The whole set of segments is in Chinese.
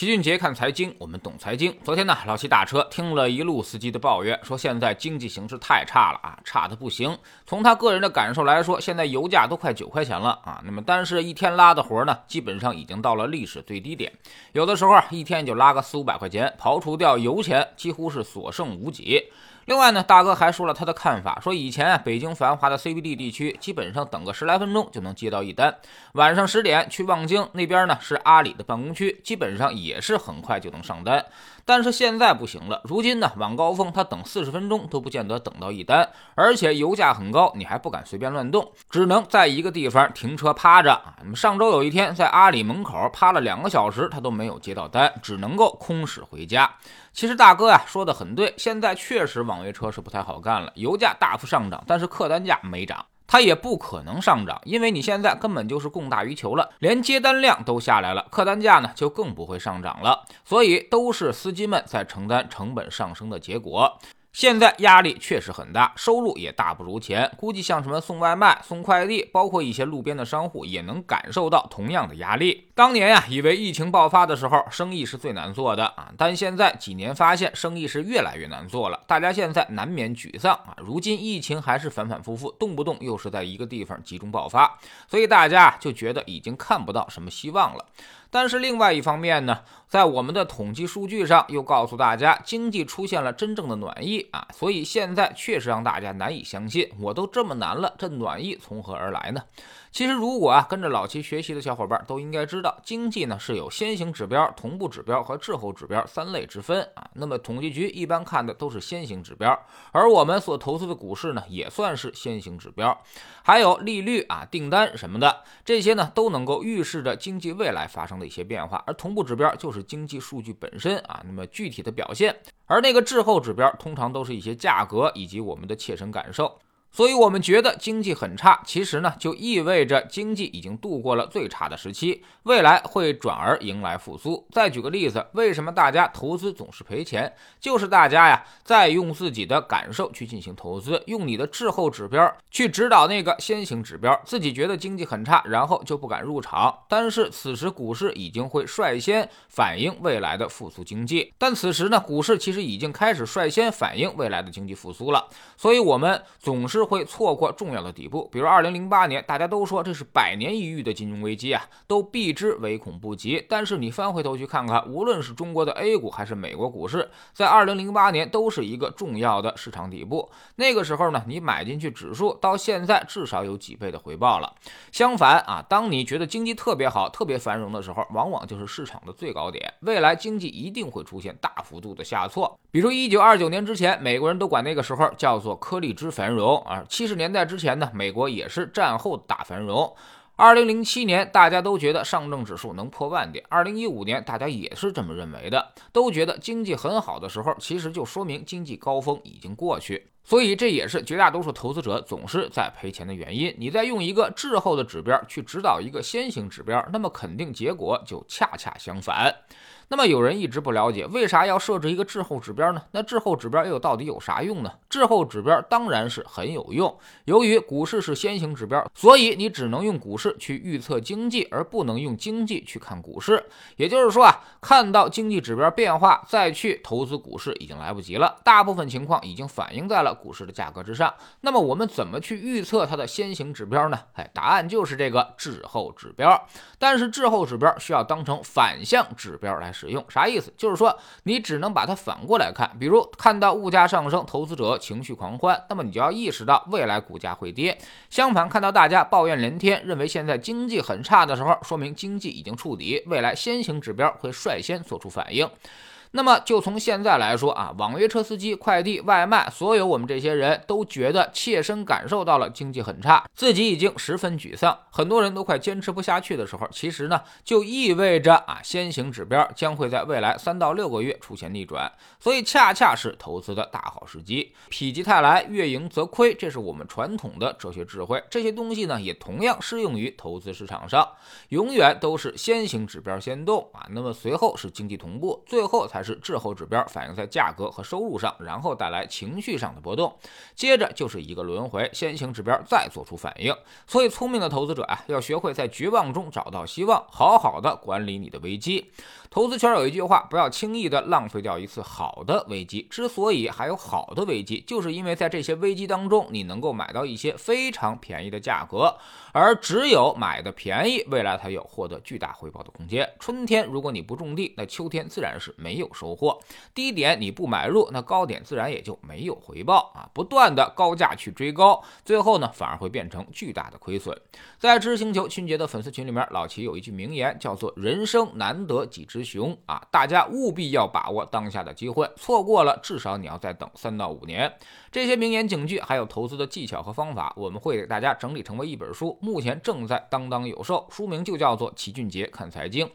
齐俊杰看财经，我们懂财经。昨天呢，老齐打车听了一路司机的抱怨，说现在经济形势太差了啊，差的不行。从他个人的感受来说，现在油价都快九块钱了啊，那么但是一天拉的活呢，基本上已经到了历史最低点，有的时候啊，一天就拉个四五百块钱，刨除掉油钱，几乎是所剩无几。另外呢，大哥还说了他的看法，说以前啊，北京繁华的 CBD 地区，基本上等个十来分钟就能接到一单。晚上十点去望京那边呢，是阿里的办公区，基本上也是很快就能上单。但是现在不行了，如今呢，晚高峰他等四十分钟都不见得等到一单，而且油价很高，你还不敢随便乱动，只能在一个地方停车趴着。那么上周有一天在阿里门口趴了两个小时，他都没有接到单，只能够空驶回家。其实大哥呀说的很对，现在确实网约车是不太好干了，油价大幅上涨，但是客单价没涨，它也不可能上涨，因为你现在根本就是供大于求了，连接单量都下来了，客单价呢就更不会上涨了，所以都是司机们在承担成本上升的结果。现在压力确实很大，收入也大不如前。估计像什么送外卖、送快递，包括一些路边的商户，也能感受到同样的压力。当年呀，以为疫情爆发的时候，生意是最难做的啊，但现在几年发现，生意是越来越难做了。大家现在难免沮丧啊。如今疫情还是反反复复，动不动又是在一个地方集中爆发，所以大家就觉得已经看不到什么希望了。但是另外一方面呢，在我们的统计数据上又告诉大家，经济出现了真正的暖意啊，所以现在确实让大家难以相信，我都这么难了，这暖意从何而来呢？其实，如果啊跟着老齐学习的小伙伴都应该知道，经济呢是有先行指标、同步指标和滞后指标三类之分啊。那么统计局一般看的都是先行指标，而我们所投资的股市呢也算是先行指标，还有利率啊、订单什么的，这些呢都能够预示着经济未来发生的一些变化。而同步指标就是经济数据本身啊，那么具体的表现，而那个滞后指标通常都是一些价格以及我们的切身感受。所以，我们觉得经济很差，其实呢，就意味着经济已经度过了最差的时期，未来会转而迎来复苏。再举个例子，为什么大家投资总是赔钱？就是大家呀，在用自己的感受去进行投资，用你的滞后指标去指导那个先行指标，自己觉得经济很差，然后就不敢入场。但是此时股市已经会率先反映未来的复苏经济，但此时呢，股市其实已经开始率先反映未来的经济复苏了。所以，我们总是。是会错过重要的底部，比如二零零八年，大家都说这是百年一遇的金融危机啊，都避之唯恐不及。但是你翻回头去看看，无论是中国的 A 股还是美国股市，在二零零八年都是一个重要的市场底部。那个时候呢，你买进去指数，到现在至少有几倍的回报了。相反啊，当你觉得经济特别好、特别繁荣的时候，往往就是市场的最高点。未来经济一定会出现大幅度的下挫。比如一九二九年之前，美国人都管那个时候叫做颗粒之繁荣。啊，七十年代之前呢，美国也是战后大繁荣。二零零七年，大家都觉得上证指数能破万点。二零一五年，大家也是这么认为的，都觉得经济很好的时候，其实就说明经济高峰已经过去。所以这也是绝大多数投资者总是在赔钱的原因。你在用一个滞后的指标去指导一个先行指标，那么肯定结果就恰恰相反。那么有人一直不了解，为啥要设置一个滞后指标呢？那滞后指标又到底有啥用呢？滞后指标当然是很有用。由于股市是先行指标，所以你只能用股市去预测经济，而不能用经济去看股市。也就是说啊，看到经济指标变化再去投资股市已经来不及了，大部分情况已经反映在了股市的价格之上。那么我们怎么去预测它的先行指标呢？哎，答案就是这个滞后指标。但是滞后指标需要当成反向指标来。使用啥意思？就是说你只能把它反过来看，比如看到物价上升，投资者情绪狂欢，那么你就要意识到未来股价会跌。相反，看到大家抱怨连天，认为现在经济很差的时候，说明经济已经触底，未来先行指标会率先做出反应。那么就从现在来说啊，网约车司机、快递、外卖，所有我们这些人都觉得切身感受到了经济很差，自己已经十分沮丧，很多人都快坚持不下去的时候，其实呢就意味着啊先行指标将会在未来三到六个月出现逆转，所以恰恰是投资的大好时机。否极泰来，月盈则亏，这是我们传统的哲学智慧。这些东西呢也同样适用于投资市场上，永远都是先行指标先动啊，那么随后是经济同步，最后才。才是滞后指标，反映在价格和收入上，然后带来情绪上的波动。接着就是一个轮回，先行指标再做出反应。所以，聪明的投资者啊，要学会在绝望中找到希望，好好的管理你的危机。投资圈有一句话，不要轻易的浪费掉一次好的危机。之所以还有好的危机，就是因为在这些危机当中，你能够买到一些非常便宜的价格，而只有买的便宜，未来才有获得巨大回报的空间。春天如果你不种地，那秋天自然是没有收获；低点你不买入，那高点自然也就没有回报啊！不断的高价去追高，最后呢，反而会变成巨大的亏损。在知识星球春节的粉丝群里面，老齐有一句名言，叫做“人生难得几只”。熊啊！大家务必要把握当下的机会，错过了，至少你要再等三到五年。这些名言警句，还有投资的技巧和方法，我们会给大家整理成为一本书，目前正在当当有售，书名就叫做《齐俊杰看财经》。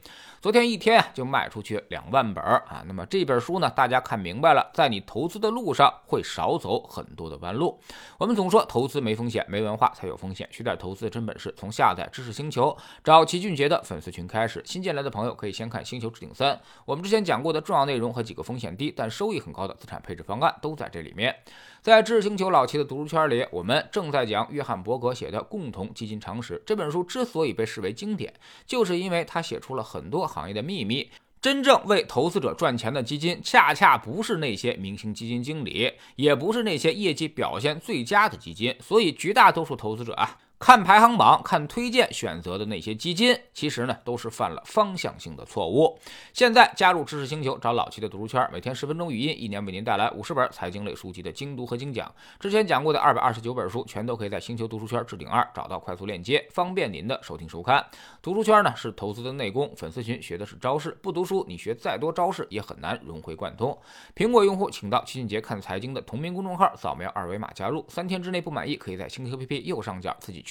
昨天一天就卖出去两万本啊！那么这本书呢，大家看明白了，在你投资的路上会少走很多的弯路。我们总说投资没风险，没文化才有风险。学点投资的真本事，从下载知识星球找齐俊杰的粉丝群开始。新进来的朋友可以先看《星球置顶三》，我们之前讲过的重要内容和几个风险低但收益很高的资产配置方案都在这里面。在知识星球老齐的读书圈里，我们正在讲约翰伯格写的《共同基金常识》这本书之所以被视为经典，就是因为他写出了很多。行业的秘密，真正为投资者赚钱的基金，恰恰不是那些明星基金经理，也不是那些业绩表现最佳的基金。所以，绝大多数投资者啊。看排行榜、看推荐选择的那些基金，其实呢都是犯了方向性的错误。现在加入知识星球，找老七的读书圈，每天十分钟语音，一年为您带来五十本财经类书籍的精读和精讲。之前讲过的二百二十九本书，全都可以在星球读书圈置顶二找到快速链接，方便您的收听收看。读书圈呢是投资的内功，粉丝群学的是招式，不读书你学再多招式也很难融会贯通。苹果用户请到齐俊杰看财经的同名公众号，扫描二维码加入，三天之内不满意，可以在星球 APP 右上角自己。